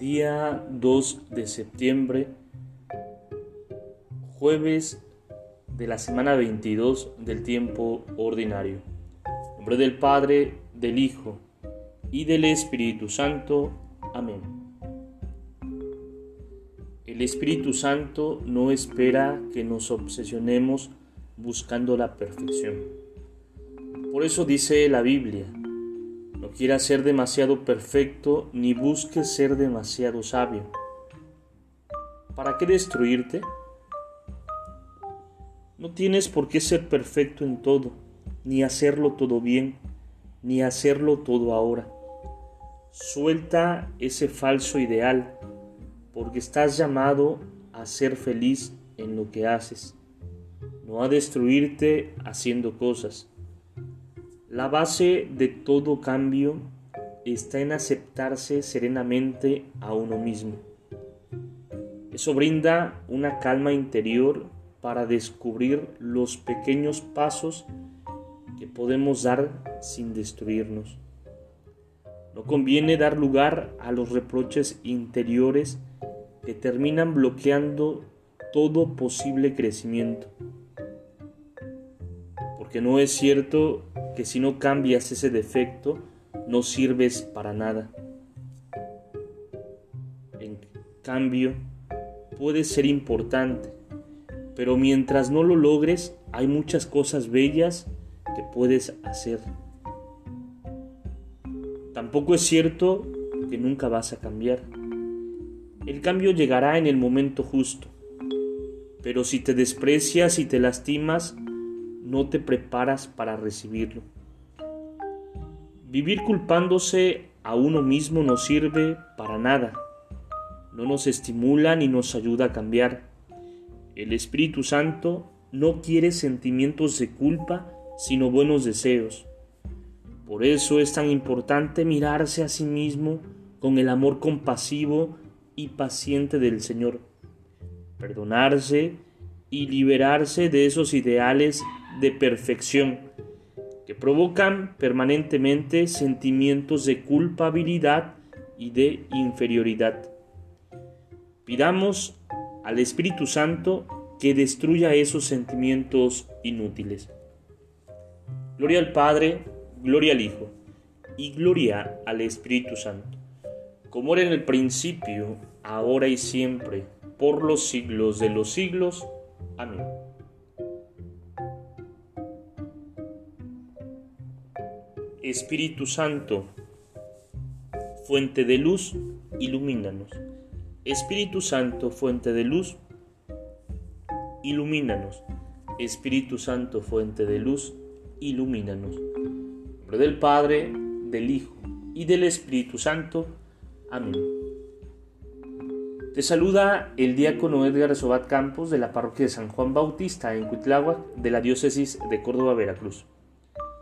Día 2 de septiembre, jueves de la semana 22 del tiempo ordinario. En nombre del Padre, del Hijo y del Espíritu Santo. Amén. El Espíritu Santo no espera que nos obsesionemos buscando la perfección. Por eso dice la Biblia, quieras ser demasiado perfecto ni busques ser demasiado sabio. ¿Para qué destruirte? No tienes por qué ser perfecto en todo, ni hacerlo todo bien, ni hacerlo todo ahora. Suelta ese falso ideal, porque estás llamado a ser feliz en lo que haces, no a destruirte haciendo cosas. La base de todo cambio está en aceptarse serenamente a uno mismo. Eso brinda una calma interior para descubrir los pequeños pasos que podemos dar sin destruirnos. No conviene dar lugar a los reproches interiores que terminan bloqueando todo posible crecimiento. Porque no es cierto que si no cambias ese defecto, no sirves para nada. En cambio, puede ser importante, pero mientras no lo logres, hay muchas cosas bellas que puedes hacer. Tampoco es cierto que nunca vas a cambiar. El cambio llegará en el momento justo, pero si te desprecias y te lastimas, no te preparas para recibirlo. Vivir culpándose a uno mismo no sirve para nada, no nos estimula ni nos ayuda a cambiar. El Espíritu Santo no quiere sentimientos de culpa, sino buenos deseos. Por eso es tan importante mirarse a sí mismo con el amor compasivo y paciente del Señor, perdonarse y liberarse de esos ideales de perfección que provocan permanentemente sentimientos de culpabilidad y de inferioridad. Pidamos al Espíritu Santo que destruya esos sentimientos inútiles. Gloria al Padre, gloria al Hijo y gloria al Espíritu Santo, como era en el principio, ahora y siempre, por los siglos de los siglos. Amén. Espíritu Santo, fuente de luz, ilumínanos. Espíritu Santo, fuente de luz, ilumínanos. Espíritu Santo, fuente de luz, ilumínanos. En nombre del Padre, del Hijo y del Espíritu Santo. Amén. Te saluda el diácono Edgar Sobat Campos de la parroquia de San Juan Bautista en Cuitláhuac de la diócesis de Córdoba, Veracruz.